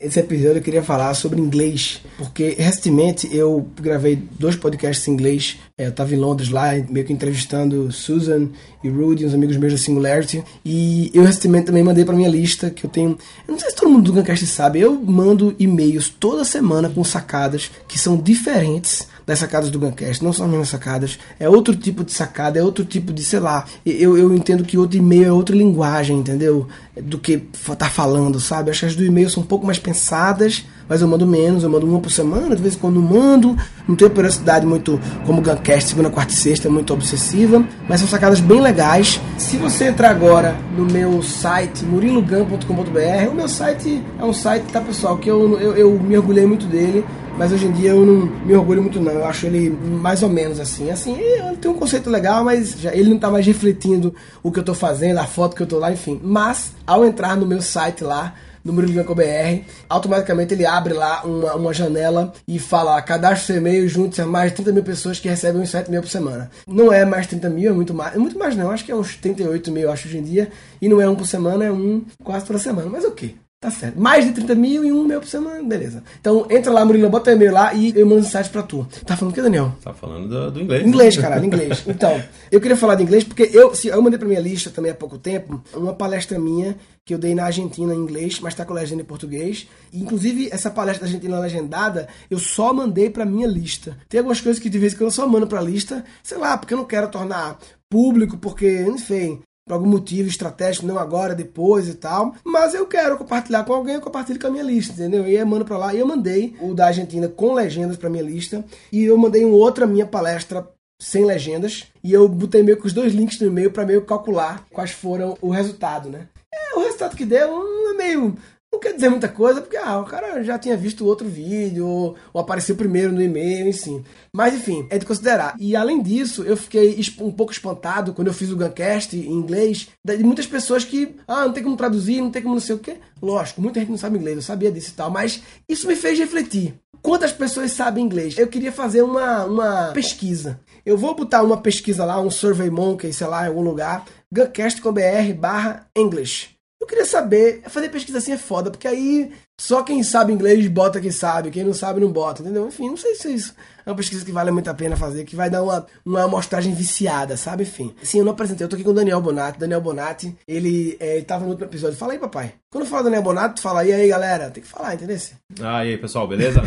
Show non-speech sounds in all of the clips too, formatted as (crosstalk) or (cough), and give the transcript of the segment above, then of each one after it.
Esse episódio eu queria falar sobre inglês, porque recentemente eu gravei dois podcasts em inglês. É, eu estava em Londres lá, meio que entrevistando Susan e Rudy, uns amigos meus da Singularity. E eu recentemente também mandei para minha lista, que eu tenho. Eu não sei se todo mundo do Guncast sabe, eu mando e-mails toda semana com sacadas que são diferentes das sacadas do Guncast, não são as mesmas sacadas, é outro tipo de sacada, é outro tipo de, sei lá, eu, eu entendo que outro e-mail é outra linguagem, entendeu? Do que tá falando, sabe? Acho que as do e-mail são um pouco mais pensadas, mas eu mando menos, eu mando uma por semana, de vez em quando mando, não tenho periodicidade muito como Guncast, segunda, quarta e sexta, é muito obsessiva, mas são sacadas bem legais. Se você entrar agora no meu site, murilogan.com.br, o meu site é um site, tá pessoal, que eu, eu, eu me orgulhei muito dele, mas hoje em dia eu não me orgulho muito não. Eu acho ele mais ou menos assim. Assim, ele tem um conceito legal, mas já, ele não está mais refletindo o que eu estou fazendo, a foto que eu estou lá, enfim. Mas, ao entrar no meu site lá, no Murilo.br, automaticamente ele abre lá uma, uma janela e fala: cadastre seu e-mail, junte-se a mais de 30 mil pessoas que recebem uns 7 mil por semana. Não é mais 30 mil, é muito mais. É muito mais não, acho que é uns 38 mil, acho, hoje em dia. E não é um por semana, é um quase toda semana. Mas o okay. Tá certo. Mais de 30 mil e um meu por semana, beleza. Então entra lá, Murilo, bota o e-mail lá e eu mando mensagem pra tu. Tá falando o que, Daniel? Tá falando do, do inglês. Inglês, caralho, inglês. Então, eu queria falar de inglês porque eu, se, eu mandei pra minha lista também há pouco tempo uma palestra minha que eu dei na Argentina em inglês, mas tá com legenda em português. E, inclusive, essa palestra da Argentina legendada, eu só mandei pra minha lista. Tem algumas coisas que de vez em quando eu só mando pra lista, sei lá, porque eu não quero tornar público, porque, enfim, por algum motivo estratégico, não agora, depois e tal. Mas eu quero compartilhar com alguém, eu compartilho com a minha lista, entendeu? E eu mando pra lá. E eu mandei o da Argentina com legendas pra minha lista. E eu mandei um outra minha palestra sem legendas. E eu botei meio com os dois links no e-mail pra meio calcular quais foram o resultado, né? É, o resultado que deu é meio não quer dizer muita coisa, porque ah, o cara já tinha visto outro vídeo, ou, ou apareceu primeiro no e-mail, enfim. Mas enfim, é de considerar. E além disso, eu fiquei um pouco espantado quando eu fiz o Guncast em inglês, de muitas pessoas que, ah, não tem como traduzir, não tem como não sei o quê. Lógico, muita gente não sabe inglês, eu sabia disso e tal, mas isso me fez refletir. Quantas pessoas sabem inglês? Eu queria fazer uma, uma pesquisa. Eu vou botar uma pesquisa lá, um Survey Monkey, sei lá, em algum lugar, guncast.com.br barra English. Eu queria saber, fazer pesquisa assim é foda, porque aí só quem sabe inglês bota quem sabe, quem não sabe não bota, entendeu? Enfim, não sei se isso é uma pesquisa que vale muito a pena fazer, que vai dar uma, uma amostragem viciada, sabe? Enfim. Sim, eu não apresentei, eu tô aqui com o Daniel Bonatti. Daniel Bonatti, ele, é, ele tava no outro episódio. Fala aí, papai. Quando fala Daniel Bonatti, tu fala, e aí, galera? Tem que falar, entendeu? Ah, e aí, pessoal, beleza?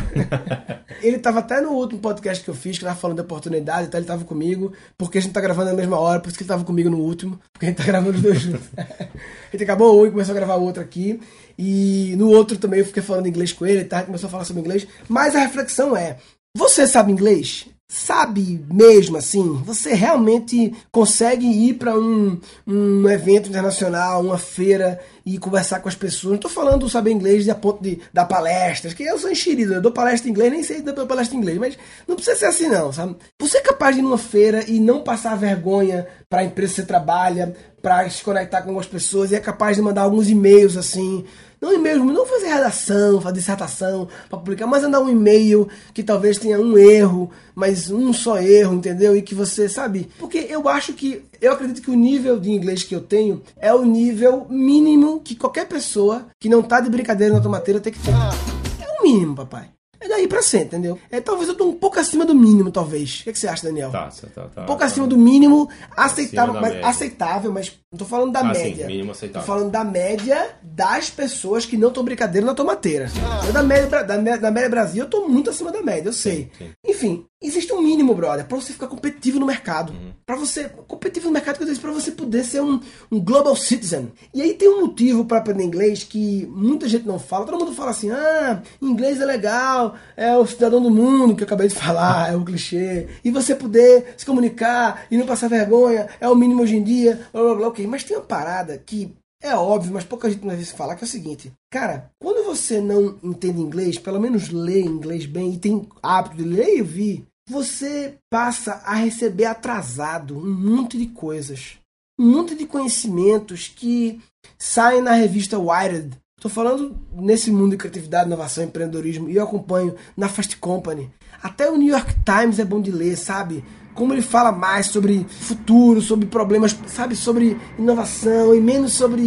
(laughs) ele tava até no último podcast que eu fiz, que tava falando de oportunidade, então ele tava comigo, porque a gente tá gravando na mesma hora, por isso que ele tava comigo no último, porque a gente tá gravando os dois juntos. (laughs) a gente acabou um e começou a gravar o outro aqui. E no outro também eu fiquei falando inglês com ele, tá? Começou a falar sobre inglês. Mas a reflexão é: você sabe inglês? Sabe mesmo assim? Você realmente consegue ir para um, um evento internacional, uma feira e conversar com as pessoas? Não estou falando saber inglês a ponto de dar palestras, que eu sou enxerido, eu dou palestra em inglês, nem sei dar palestra em inglês, mas não precisa ser assim não, sabe? Você é capaz de ir numa feira e não passar vergonha para a empresa que você trabalha, para se conectar com algumas pessoas e é capaz de mandar alguns e-mails assim não e-mail, não fazer redação, fazer dissertação para publicar, mas mandar um e-mail que talvez tenha um erro, mas um só erro, entendeu? E que você, sabe? Porque eu acho que, eu acredito que o nível de inglês que eu tenho é o nível mínimo que qualquer pessoa que não tá de brincadeira na tomateira tem que ter. É o mínimo, papai. É daí pra ser, entendeu? É, talvez eu tô um pouco acima do mínimo, talvez. O que, é que você acha, Daniel? Tá, tá, tá. Um pouco tá, acima do mínimo, aceitável, mas aceitável, mas não tô falando da ah, média. Sim, mínimo aceitável. Tô falando da média das pessoas que não estão brincadeira na tomateira. Ah. da, média, da, da média Brasil, eu tô muito acima da média, eu sei. Sim, sim. Enfim, existe um mínimo, brother, para você ficar competitivo no mercado. Uhum. para você. Competitivo no mercado, que eu disse, pra você poder ser um, um global citizen. E aí tem um motivo para aprender inglês que muita gente não fala. Todo mundo fala assim: ah, inglês é legal, é o cidadão do mundo, que eu acabei de falar, (laughs) é o clichê. E você poder se comunicar e não passar vergonha, é o mínimo hoje em dia, blá blá blá, ok. Mas tem uma parada que é óbvio, mas pouca gente às vezes fala que é o seguinte, cara, quando você não entende inglês, pelo menos lê inglês bem e tem hábito de ler e ouvir, você passa a receber atrasado um monte de coisas, um monte de conhecimentos que saem na revista Wired. Estou falando nesse mundo de criatividade, inovação, empreendedorismo e eu acompanho na Fast Company. Até o New York Times é bom de ler, sabe? Como ele fala mais sobre futuro, sobre problemas, sabe, sobre inovação e menos sobre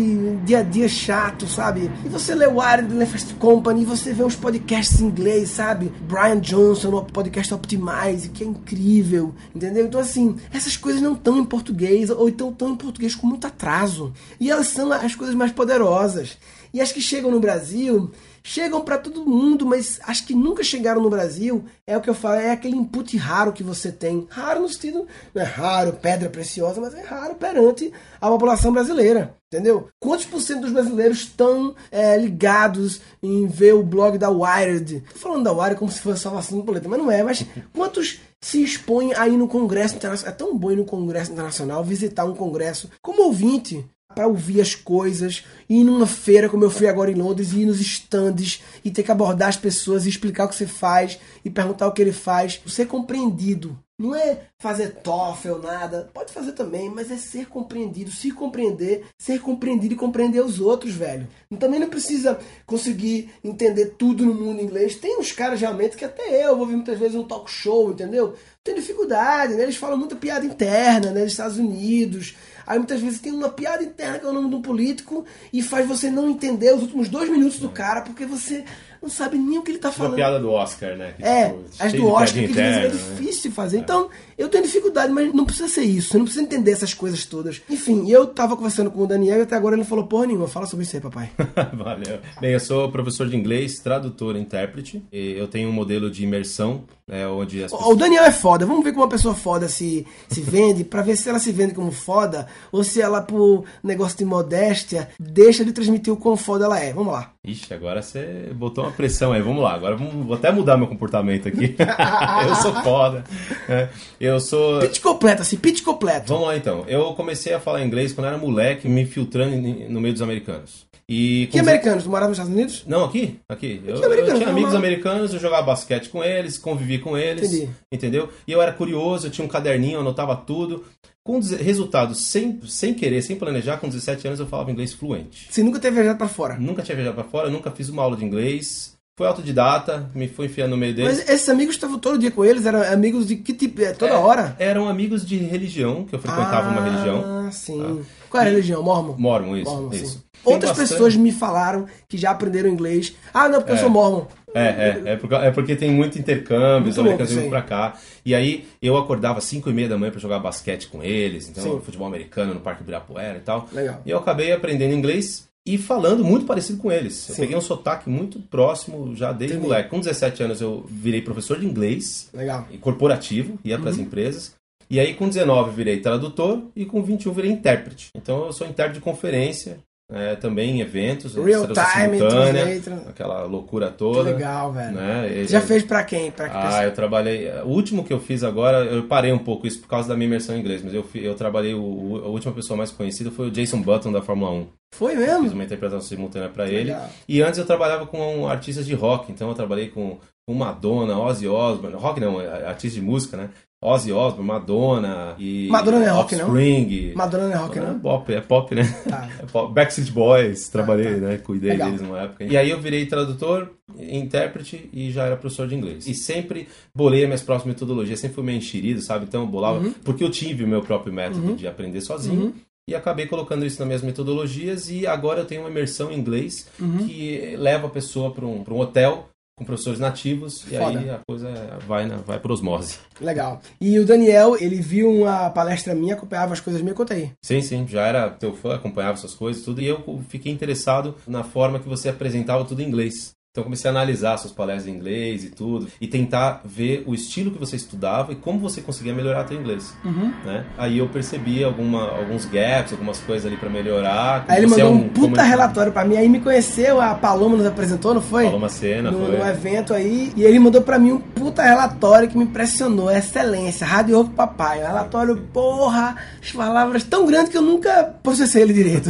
dia a dia chato, sabe? E você lê o Wired Left Company, e você vê os podcasts em inglês, sabe? Brian Johnson, o podcast Optimize, que é incrível, entendeu? Então assim, essas coisas não estão em português ou então estão em português com muito atraso. E elas são as coisas mais poderosas. E as que chegam no Brasil, chegam para todo mundo, mas as que nunca chegaram no Brasil, é o que eu falo, é aquele input raro que você tem. Raro no sentido, não é raro, pedra preciosa, mas é raro perante a população brasileira. Entendeu? Quantos por cento dos brasileiros estão é, ligados em ver o blog da Wired? Tô falando da Wired como se fosse salvação do planeta, mas não é. Mas quantos se expõem aí no Congresso Internacional? É tão bom ir no Congresso Internacional, visitar um congresso como ouvinte para ouvir as coisas, ir numa feira como eu fui agora em Londres, ir nos stands e ter que abordar as pessoas e explicar o que você faz e perguntar o que ele faz, ser compreendido. Não é fazer TOEFL, nada. Pode fazer também, mas é ser compreendido, se compreender, ser compreendido e compreender os outros, velho. Também não precisa conseguir entender tudo no mundo inglês. Tem uns caras realmente que até eu vou ver muitas vezes um talk show, entendeu? Tem dificuldade, né? Eles falam muita piada interna, né? Dos Estados Unidos. Aí muitas vezes tem uma piada interna que é o nome do político e faz você não entender os últimos dois minutos do cara porque você não sabe nem o que ele tá falando. Uma piada do Oscar, né? Que, é, tipo, as do Oscar que interna, é difícil de fazer. É. Então, eu tenho dificuldade, mas não precisa ser isso. Você não precisa entender essas coisas todas. Enfim, eu tava conversando com o Daniel e até agora ele falou porra nenhuma. Fala sobre isso aí, papai. (laughs) Valeu. Bem, eu sou professor de inglês, tradutor e intérprete. Eu tenho um modelo de imersão, né, onde as pessoas... O Daniel é foda. Vamos ver como uma pessoa foda se, se vende, pra ver se ela se vende como foda ou se ela, por negócio de modéstia, deixa de transmitir o quão foda ela é. Vamos lá. Ixi, agora você botou uma pressão aí. Vamos lá, agora vamos, vou até mudar meu comportamento aqui. (laughs) eu sou foda. É, eu sou. Pitch completo, assim, pitch completo. Vamos lá então. Eu comecei a falar inglês quando era moleque, me filtrando no meio dos americanos. E que americanos? Tu morava nos Estados Unidos? Não, aqui. aqui. Eu, eu tinha amigos americanos, eu jogava basquete com eles, convivi com eles. Entendi. Entendeu? E eu era curioso, eu tinha um caderninho, eu anotava tudo. Com resultado, sem, sem querer, sem planejar, com 17 anos eu falava inglês fluente. Você nunca teve viajado para fora? Nunca tinha viajado para fora, nunca fiz uma aula de inglês. Foi autodidata, me fui enfiando no meio deles. Mas esses amigos estavam todo dia com eles? Eram amigos de que tipo? É, toda é, hora? Eram amigos de religião, que eu frequentava ah, uma religião. Ah, sim. Ah. Qual é a religião? Mormon? Mormon, isso. Mormon, isso. Outras bastante... pessoas me falaram que já aprenderam inglês. Ah, não, porque é. eu sou Mormon. É, é, é porque, é porque tem muito intercâmbio, os americanos vêm pra cá. E aí eu acordava às 5 e meia da manhã pra jogar basquete com eles, então sim. futebol americano no Parque Ibirapuera e tal. Legal. E eu acabei aprendendo inglês e falando muito parecido com eles. Eu Sim. peguei um sotaque muito próximo já desde Entendi. moleque. Com 17 anos eu virei professor de inglês. Legal. Corporativo, ia para as uhum. empresas. E aí com 19 virei tradutor e com 21 virei intérprete. Então eu sou intérprete de conferência, é, também em eventos, Real time, simultânea, aquela loucura toda. Que legal, velho. Né? Já fez para quem? Pra que ah, pessoa? eu trabalhei. O último que eu fiz agora, eu parei um pouco isso por causa da minha imersão em inglês, mas eu, eu trabalhei. O, a última pessoa mais conhecida foi o Jason Button da Fórmula 1. Foi mesmo? Eu fiz uma interpretação simultânea para ele. Legal. E antes eu trabalhava com artistas de rock, então eu trabalhei com, com Madonna, Ozzy Osbourne, rock não, é, artista de música, né? Ozzy Osbourne, Madonna e Madonna é rock, Offspring. não? Madonna não é rock, não? É pop, é pop, né? Tá. (laughs) É pop. Backstreet Boys, trabalhei, tá, tá. né? Cuidei Legal. deles numa época. E aí eu virei tradutor, intérprete e já era professor de inglês. E sempre bolei as minhas próximas metodologias, sempre fui meio enxerido, sabe? Então eu bolava, uhum. porque eu tive o meu próprio método uhum. de aprender sozinho. Uhum. E acabei colocando isso nas minhas metodologias e agora eu tenho uma imersão em inglês uhum. que leva a pessoa para um, um hotel com professores nativos e Foda. aí a coisa vai, na, vai por osmose. Legal. E o Daniel, ele viu uma palestra minha, acompanhava as coisas minhas, conta aí. Sim, sim, já era teu fã, acompanhava essas coisas tudo, e eu fiquei interessado na forma que você apresentava tudo em inglês. Então comecei a analisar suas palestras em inglês e tudo, e tentar ver o estilo que você estudava e como você conseguia melhorar seu inglês. Uhum. Né? Aí eu percebi alguma, alguns gaps, algumas coisas ali para melhorar. Aí ele mandou é um, um puta relatório para mim, aí me conheceu, a Paloma nos apresentou, não foi? Paloma Cena, no, foi. No evento aí, e ele mandou para mim um puta relatório que me impressionou, excelência, Rádio Ovo Papai, um relatório, porra, as palavras tão grandes que eu nunca processei ele direito.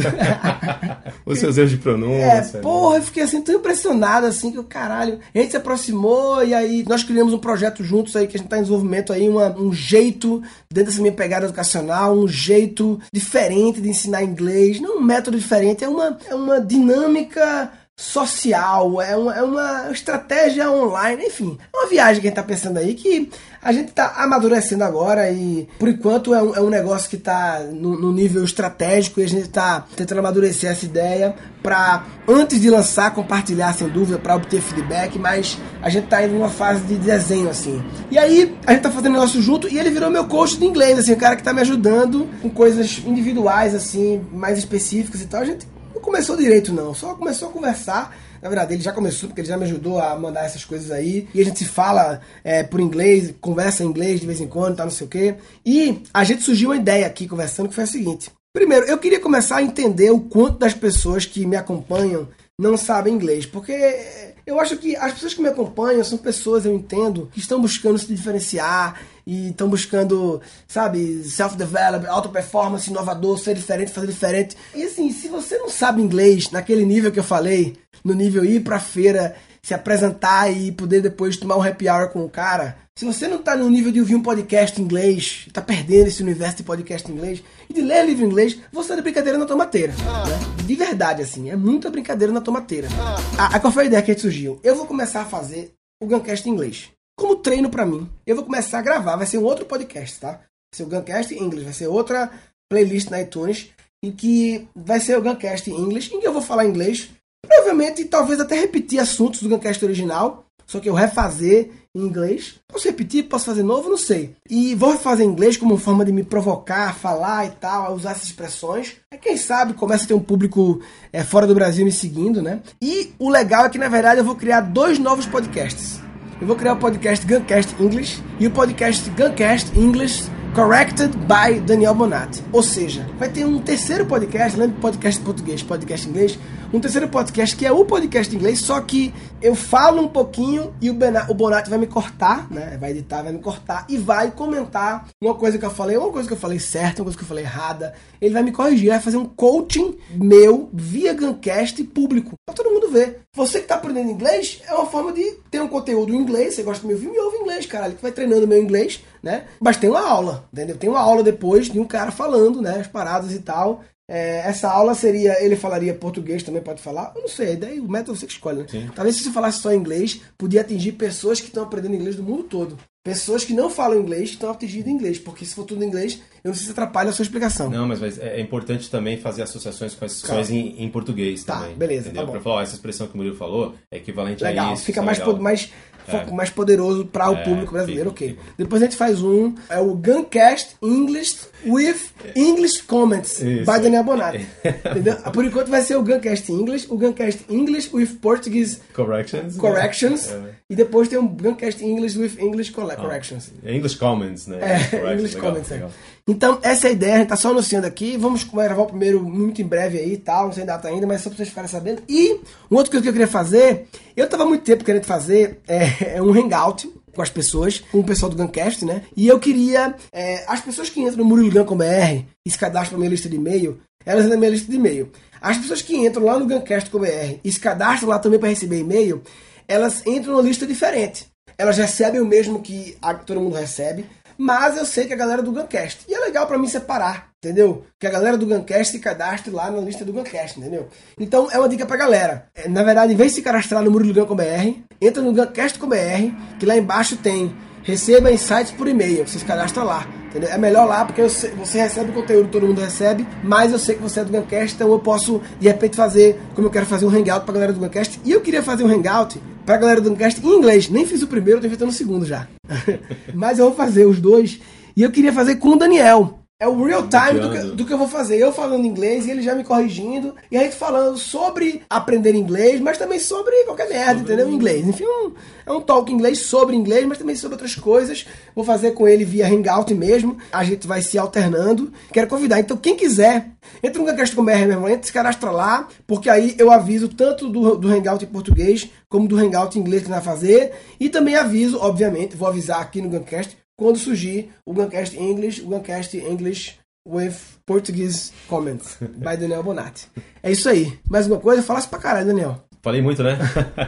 (laughs) Os seus erros de pronúncia. É, porra, eu fiquei assim tão impressionado assim que o caralho. A gente se aproximou e aí nós criamos um projeto juntos aí que a gente tá em desenvolvimento aí, uma, um jeito dentro dessa minha pegada educacional, um jeito diferente de ensinar inglês. Não um método diferente, é uma, é uma dinâmica social, é uma, é uma estratégia online, enfim. É uma viagem que a gente tá pensando aí que a gente tá amadurecendo agora e por enquanto é um, é um negócio que tá no, no, nível estratégico e a gente tá tentando amadurecer essa ideia para antes de lançar, compartilhar sem dúvida para obter feedback, mas a gente tá indo numa fase de desenho assim. E aí a gente tá fazendo negócio junto e ele virou meu coach de inglês, assim, o cara que tá me ajudando com coisas individuais assim, mais específicas e tal. A gente começou direito, não. Só começou a conversar. Na verdade, ele já começou, porque ele já me ajudou a mandar essas coisas aí. E a gente se fala é, por inglês, conversa em inglês de vez em quando, tá não sei o quê. E a gente surgiu uma ideia aqui conversando que foi a seguinte. Primeiro, eu queria começar a entender o quanto das pessoas que me acompanham não sabem inglês. Porque eu acho que as pessoas que me acompanham são pessoas, eu entendo, que estão buscando se diferenciar e estão buscando, sabe, self-develop, auto-performance, inovador, ser diferente, fazer diferente. E assim, se você não sabe inglês naquele nível que eu falei, no nível ir pra feira, se apresentar e poder depois tomar um happy hour com o cara, se você não tá no nível de ouvir um podcast em inglês, tá perdendo esse universo de podcast em inglês e de ler livro em inglês, você é de brincadeira na tomateira. Né? De verdade, assim, é muita brincadeira na tomateira. A, a qual foi a ideia que surgiu? Eu vou começar a fazer o Guncast em inglês como treino para mim. Eu vou começar a gravar, vai ser um outro podcast, tá? Vai ser o Guncast English, vai ser outra playlist na iTunes em que vai ser o Guncast English, em que eu vou falar inglês, provavelmente talvez até repetir assuntos do Guncast original, só que eu refazer em inglês. Posso repetir, posso fazer novo, não sei. E vou refazer em inglês como forma de me provocar, falar e tal, usar essas expressões. É quem sabe começa a ter um público é, fora do Brasil me seguindo, né? E o legal é que na verdade eu vou criar dois novos podcasts eu vou criar o podcast Guncast English e o podcast Guncast English Corrected by Daniel Bonatti. Ou seja, vai ter um terceiro podcast, além do podcast português, podcast inglês, um terceiro podcast que é o podcast inglês, só que eu falo um pouquinho e o, Benat, o Bonatti vai me cortar, né? Vai editar, vai me cortar e vai comentar uma coisa que eu falei, uma coisa que eu falei certa, uma coisa que eu falei errada. Ele vai me corrigir, vai fazer um coaching meu via Guncast público, pra todo mundo ver. Você que tá aprendendo inglês, é uma forma de ter um conteúdo em inglês, você gosta do meu vídeo, me ouve inglês, caralho, que vai treinando meu inglês, né? Mas tem uma aula, entendeu? Tem uma aula depois de um cara falando, né? As paradas e tal. É, essa aula seria, ele falaria português, também pode falar? Eu não sei, daí o método você que escolhe, né? Sim. Talvez se você falasse só inglês, podia atingir pessoas que estão aprendendo inglês do mundo todo. Pessoas que não falam inglês estão atingindo inglês, porque se for tudo em inglês, eu não sei se atrapalha a sua explicação. Não, mas, mas é importante também fazer associações com as expressões em, em, português tá, também. beleza, entendeu? tá Pra falar, essa expressão que o Murilo falou é equivalente legal, a isso. Fica mais, mais é. mais poderoso para o é, público brasileiro, fica, ok. Fica. Depois a gente faz um, é o Guncast English with English Comments, Isso. by Daniel Bonatti. (laughs) Entendeu? Por enquanto vai ser o Guncast English, o Guncast English with Portuguese Corrections. Né? Corrections. É. E depois tem um Guncast English with English ah, Corrections. English Comments, né? É, English legal, Comments, legal. Então, essa é a ideia, a gente tá só anunciando aqui. Vamos gravar o primeiro muito em breve aí e tal, não sei data ainda, mas só pra vocês ficarem sabendo. E uma outra coisa que eu queria fazer, eu tava muito tempo querendo fazer é, (laughs) é um hangout com as pessoas, com o pessoal do Guncast, né? E eu queria. É, as pessoas que entram no Murilo Gun com BR e se cadastram na minha lista de e-mail, elas entram na minha lista de e-mail. As pessoas que entram lá no Guncast com BR e se cadastram lá também para receber e-mail, elas entram numa lista diferente. Elas recebem o mesmo que a, todo mundo recebe, mas eu sei que a galera do Guncast. E é legal para mim separar, entendeu? Que a galera do Guncast se cadastre lá na lista do Guncast, entendeu? Então é uma dica pra galera. É, na verdade, em vez de se cadastrar no Murilo com BR, entra no Guncast com BR, que lá embaixo tem receba insights por e-mail. Você se cadastra lá. Entendeu? É melhor lá porque você, recebe o conteúdo, todo mundo recebe, mas eu sei que você é do Guncast, então eu posso de repente fazer, como eu quero fazer um hangout pra galera do Guncast. E eu queria fazer um hangout pra galera do Guncast em inglês. Nem fiz o primeiro, tô inventando o segundo já. (laughs) Mas eu vou fazer os dois. E eu queria fazer com o Daniel. É o real time do que, do que, eu vou fazer. Eu falando inglês e ele já me corrigindo. E a gente falando sobre aprender inglês, mas também sobre qualquer merda, sobre entendeu? Inglês. Enfim, um, é um talk inglês sobre inglês, mas também sobre outras coisas. Vou fazer com ele via Hangout mesmo. A gente vai se alternando. Quero convidar. Então, quem quiser, entra no Gancast com BR, meu irmão. Entra, se cadastra lá, porque aí eu aviso tanto do, do Hangout em português como do Hangout em inglês que vai fazer. E também aviso, obviamente, vou avisar aqui no Gancast quando surgir o Guncast English, o Guncast English with Portuguese Comments, by Daniel Bonatti. É isso aí. Mais uma coisa? Falasse pra caralho, Daniel. Falei muito, né?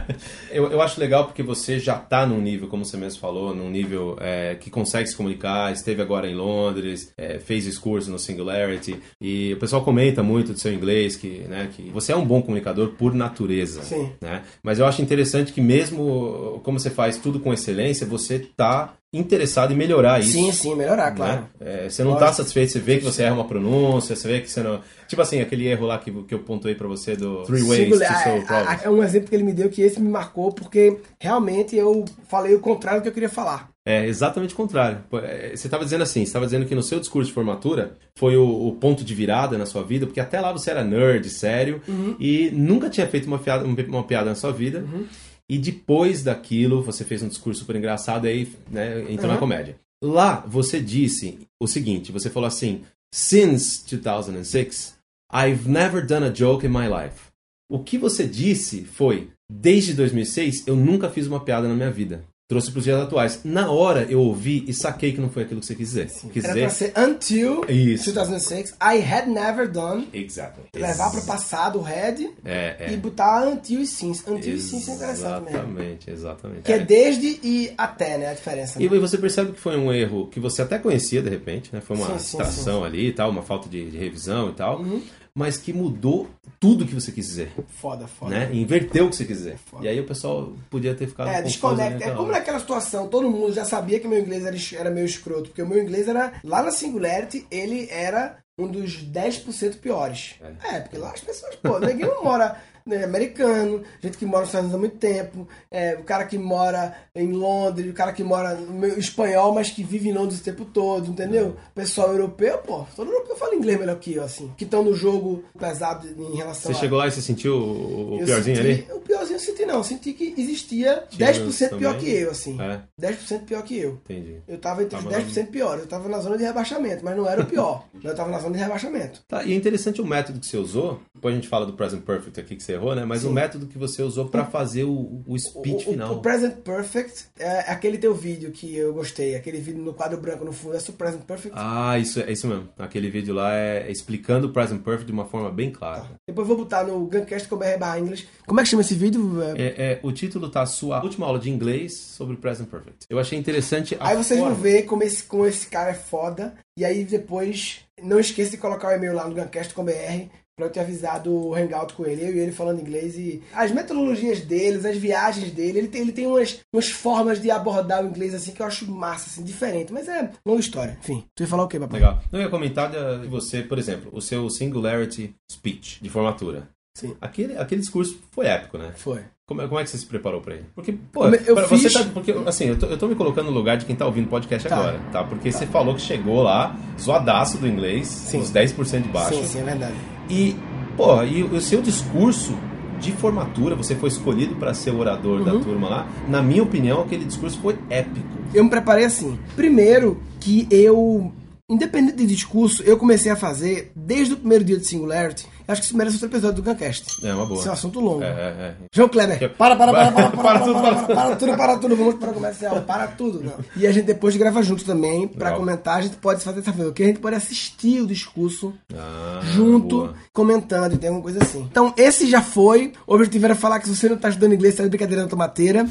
(laughs) eu, eu acho legal porque você já está num nível, como você mesmo falou, num nível é, que consegue se comunicar, esteve agora em Londres, é, fez esse curso no Singularity, e o pessoal comenta muito do seu inglês, que, né, que você é um bom comunicador por natureza. Sim. Né? Mas eu acho interessante que mesmo como você faz tudo com excelência, você está interessado em melhorar isso. Sim, sim, melhorar, claro. Né? É, você não está satisfeito, você vê que você erra uma pronúncia, você vê que você não. Tipo assim, aquele erro lá que, que eu pontuei para você do Three Ways Singular, to Solve Problems. É um exemplo que ele me deu que esse me marcou porque realmente eu falei o contrário do que eu queria falar. É exatamente o contrário. É, você estava dizendo assim, você estava dizendo que no seu discurso de formatura foi o, o, ponto de virada na sua vida, porque até lá você era nerd, sério, uhum. e nunca tinha feito uma piada, uma piada na sua vida. Uhum. E depois daquilo, você fez um discurso super engraçado e aí né, entrou uhum. na comédia. Lá, você disse o seguinte: você falou assim, Since 2006, I've never done a joke in my life. O que você disse foi: desde 2006, eu nunca fiz uma piada na minha vida trouxe para os dias atuais. Na hora eu ouvi e saquei que não foi aquilo que você quis dizer. Sim. Quis Era dizer... ser until Isso. 2006, I had never done. Exactly. Levar para o passado o had é, é. e botar until e since. Until e since é interessante mesmo. Exatamente, exatamente. Que é. é. desde e até, né? A diferença. Né? E você percebe que foi um erro que você até conhecia de repente, né? Foi uma distração ali e tal, uma falta de, de revisão e tal. Uhum mas que mudou tudo que você quis dizer. Foda, foda. Né? Inverteu o que você quis dizer. Foda. E aí o pessoal podia ter ficado. É, desconecta. É como naquela situação, todo mundo já sabia que meu inglês era, era meio escroto, porque o meu inglês era. Lá na Singularity, ele era um dos 10% piores. É. é. porque lá as pessoas, pô, (laughs) ninguém não mora né, americano, gente que mora nos Estados Unidos há muito tempo, é, o cara que mora em Londres, o cara que mora no espanhol, mas que vive em Londres o tempo todo, entendeu? O pessoal europeu, pô, todo europeu fala inglês melhor que eu, assim, que estão no jogo pesado em relação Você a... chegou lá e você sentiu o, piorzinho senti, ali? O piorzinho eu senti não, eu senti que existia Tinha 10% pior que eu, assim. É. 10% pior que eu. Entendi. Eu tava entre tava os 10% piores, eu tava na zona de rebaixamento, mas não era o pior. (laughs) eu tava na zona de rebaixamento. Tá, e é interessante o método que você usou, depois a gente fala do Present Perfect aqui que você errou, né? Mas Sim. o método que você usou para fazer o, o speech o, final. O, Present Perfect é aquele teu vídeo que eu gostei, aquele vídeo no quadro branco no fundo, é o Present Perfect. Ah, isso é isso mesmo. Aquele vídeo lá é explicando o Present Perfect de uma forma bem clara. Tá. Depois vou botar no guncast.br English. Como é que chama esse vídeo? É, é, o título tá sua última aula de inglês sobre Present Perfect. Eu achei interessante Aí vocês forma. vão ver como esse, como esse cara é foda. E aí depois, não esqueça de colocar o e-mail lá no guncast.br para eu ter avisado o hangout com ele, eu e ele falando inglês e as metodologias deles, as viagens dele, ele tem, ele tem umas, umas formas de abordar o inglês assim que eu acho massa, assim, diferente, mas é longa história. Enfim, tu ia falar o quê, papai? Legal. Não, ia comentar de você, por exemplo, o seu Singularity Speech de formatura. Sim. Aquele, aquele discurso foi épico, né? Foi. Como, é, como é que você se preparou pra ele? Porque, pô, eu pra, fiz... você tá, porque, assim, eu tô, eu tô me colocando no lugar de quem tá ouvindo o podcast tá. agora, tá? Porque tá. você falou que chegou lá, zoadaço do inglês, sim. uns 10% de baixo. Sim, sim, é verdade. E Porra, e o seu discurso de formatura, você foi escolhido para ser o orador uhum. da turma lá. Na minha opinião, aquele discurso foi épico. Eu me preparei assim. Primeiro, que eu, independente de discurso, eu comecei a fazer desde o primeiro dia de Singularity Acho que isso merece outro episódio do Guncast. É uma boa. Isso é um assunto longo. É, é, é. João Kleber, para, para, (laughs) para, para, para, para, tudo, para, para, tudo, para tudo, vamos para o comercial, para tudo. Não. E a gente depois grava junto também, para comentar, a gente pode fazer essa o que a gente pode assistir o discurso ah, junto, boa. comentando, tem alguma coisa assim. Então, esse já foi. O objetivo era falar que se você não está estudando inglês, está de brincadeira na tomateira.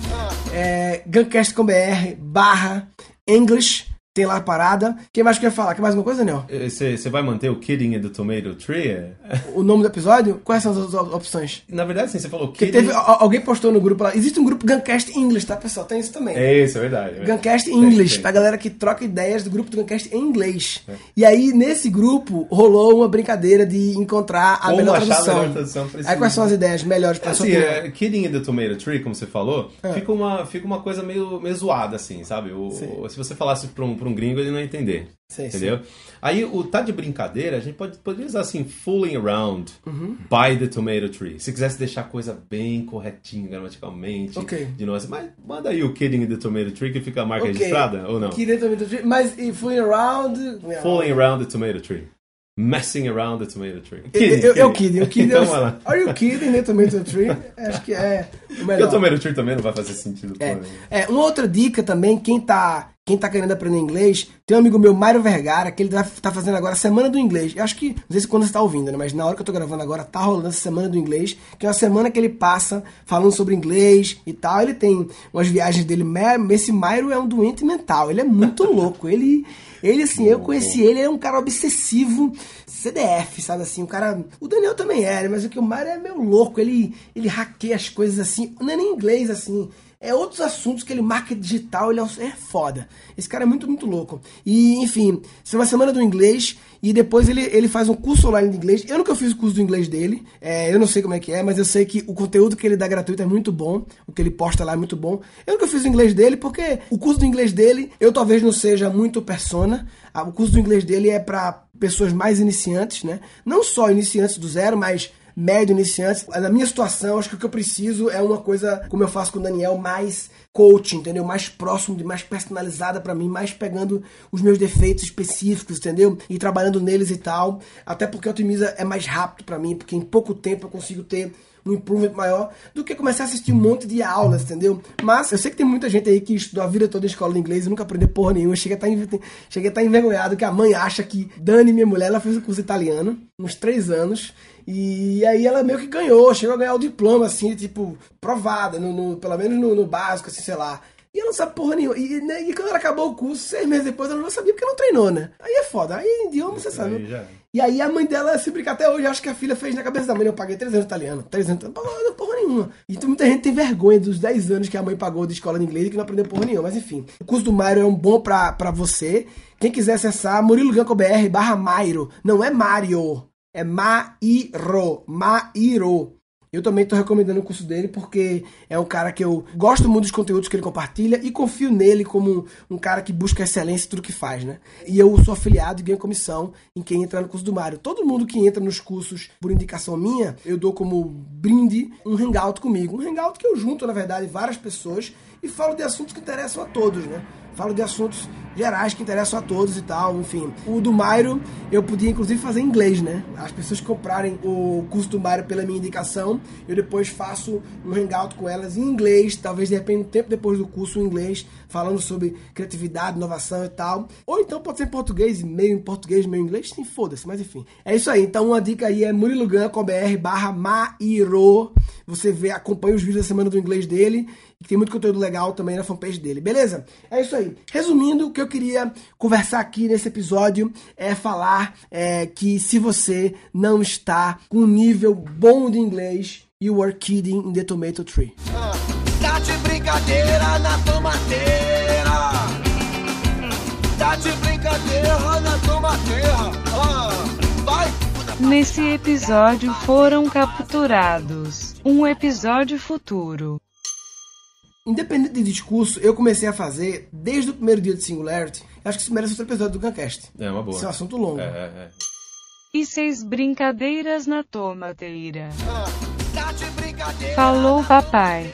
É, Guncast.com.br barra English tem lá a parada. Quem mais quer falar? Quer mais alguma coisa, Nel? Você vai manter o Kidding in the Tomato Tree? O nome do episódio? Quais são as opções? Na verdade, sim, você falou Kidding... Teve, alguém postou no grupo lá. Existe um grupo Guncast English, tá, pessoal? Tem isso também. É isso, é verdade. É. Guncast English, tem, pra galera que troca ideias do grupo do Guncast em inglês. É. E aí, nesse grupo, rolou uma brincadeira de encontrar a melhor tradução. A melhor tradução aí, quais são as ideias melhores pra assim, é, Kidding in the Tomato Tree, como você falou, é. fica, uma, fica uma coisa meio, meio zoada, assim, sabe? O, se você falasse pra um, pra um gringo, ele não entender. Sei, entendeu? Sim. Aí o tá de brincadeira, a gente pode, pode usar assim, fooling around uhum. by the tomato tree. Se quisesse deixar a coisa bem corretinha gramaticalmente, okay. de nós, mas manda aí o kidding in the tomato tree que fica a marca okay. registrada ou não? Kidding in the tomato tree, mas e fooling around, fooling around the tomato tree. Messing around the tomato tree. Kidding, eu, eu, kidding, eu kidding. (laughs) então, eu, are you kidding the tomato tree? Acho que é o melhor. o tomato tree também não vai fazer sentido. É, é, uma outra dica também, quem tá quem tá querendo aprender inglês, tem um amigo meu, Mário Vergara, que ele tá, tá fazendo agora a Semana do Inglês. Eu acho que, não sei se quando você tá ouvindo, né? Mas na hora que eu tô gravando agora, tá rolando essa Semana do Inglês, que é uma semana que ele passa falando sobre inglês e tal. Ele tem umas viagens dele. Esse Mário é um doente mental, ele é muito (laughs) louco. Ele. Ele, assim, eu conheci ele, ele é um cara obsessivo, CDF, sabe assim? O cara. O Daniel também é, mas o que o Mário é meio louco, ele, ele hackeia as coisas assim, não é nem inglês assim. É outros assuntos que ele marca digital, ele é, é foda. Esse cara é muito, muito louco. E, enfim, isso é uma semana do inglês e depois ele, ele faz um curso online de inglês. Eu nunca fiz o curso do inglês dele, é, eu não sei como é que é, mas eu sei que o conteúdo que ele dá gratuito é muito bom, o que ele posta lá é muito bom. Eu nunca fiz o inglês dele porque o curso do inglês dele, eu talvez não seja muito persona. Ah, o curso do inglês dele é para pessoas mais iniciantes, né? Não só iniciantes do zero, mas médio iniciantes. Na minha situação, acho que o que eu preciso é uma coisa, como eu faço com o Daniel, mais coaching, entendeu? Mais próximo, mais personalizada para mim, mais pegando os meus defeitos específicos, entendeu? E trabalhando neles e tal. Até porque otimiza é mais rápido para mim, porque em pouco tempo eu consigo ter um improvement maior do que começar a assistir um monte de aulas, entendeu? Mas eu sei que tem muita gente aí que estudou a vida toda em escola de inglês e nunca aprendeu porra nenhuma. Chega a estar, tá chega a estar tá envergonhado que a mãe acha que Dani, minha mulher, ela fez o curso italiano, uns três anos, e aí ela meio que ganhou, chegou a ganhar o diploma, assim, tipo, provada, no, no pelo menos no, no, básico, assim, sei lá. E ela não sabe porra nenhuma. E, né, e, quando ela acabou o curso, seis meses depois, ela não sabia porque não treinou, né? Aí é foda. Aí idioma você sabe. Aí e aí a mãe dela se brinca até hoje, acho que a filha fez na cabeça da mãe, eu paguei 3 anos italiano, 3 anos, não pagou porra nenhuma. E então, muita gente tem vergonha dos 10 anos que a mãe pagou de escola de inglês e que não aprendeu porra nenhuma. Mas enfim, o curso do Mairo é um bom pra, pra você. Quem quiser acessar, muriloganco.br barra Mairo. Não é Mario, é Mairo. Mairo. Eu também estou recomendando o curso dele porque é um cara que eu gosto muito dos conteúdos que ele compartilha e confio nele como um cara que busca excelência em tudo que faz, né? E eu sou afiliado e ganho comissão em quem entra no curso do Mário. Todo mundo que entra nos cursos por indicação minha, eu dou como brinde um hangout comigo. Um hangout que eu junto, na verdade, várias pessoas e falo de assuntos que interessam a todos, né? Falo de assuntos gerais que interessam a todos e tal, enfim. O do Mairo eu podia inclusive fazer em inglês, né? As pessoas comprarem o curso do Mairo pela minha indicação, eu depois faço um hangout com elas em inglês, talvez de repente um tempo depois do curso em inglês, falando sobre criatividade, inovação e tal. Ou então pode ser em português, meio em português, meio em inglês, sim, foda-se, mas enfim. É isso aí, então uma dica aí é murilogan.br barra Mairo. Você vê, acompanha os vídeos da semana do inglês dele e tem muito conteúdo legal também na fanpage dele, beleza? É isso aí. Resumindo, o que eu queria conversar aqui nesse episódio é falar é, que se você não está com um nível bom de inglês, you are kidding in the tomato tree. Ah, tá de brincadeira na tomateira. Tá de brincadeira na tomateira. Ah, vai. Nesse episódio foram capturados um episódio futuro. Independente de discurso, eu comecei a fazer desde o primeiro dia de Singularity. Acho que isso merece outro episódio do Guncast. É uma boa. Isso é um assunto longo. É, é, é. E seis brincadeiras na tomateira. Ah, tá Falou, papai.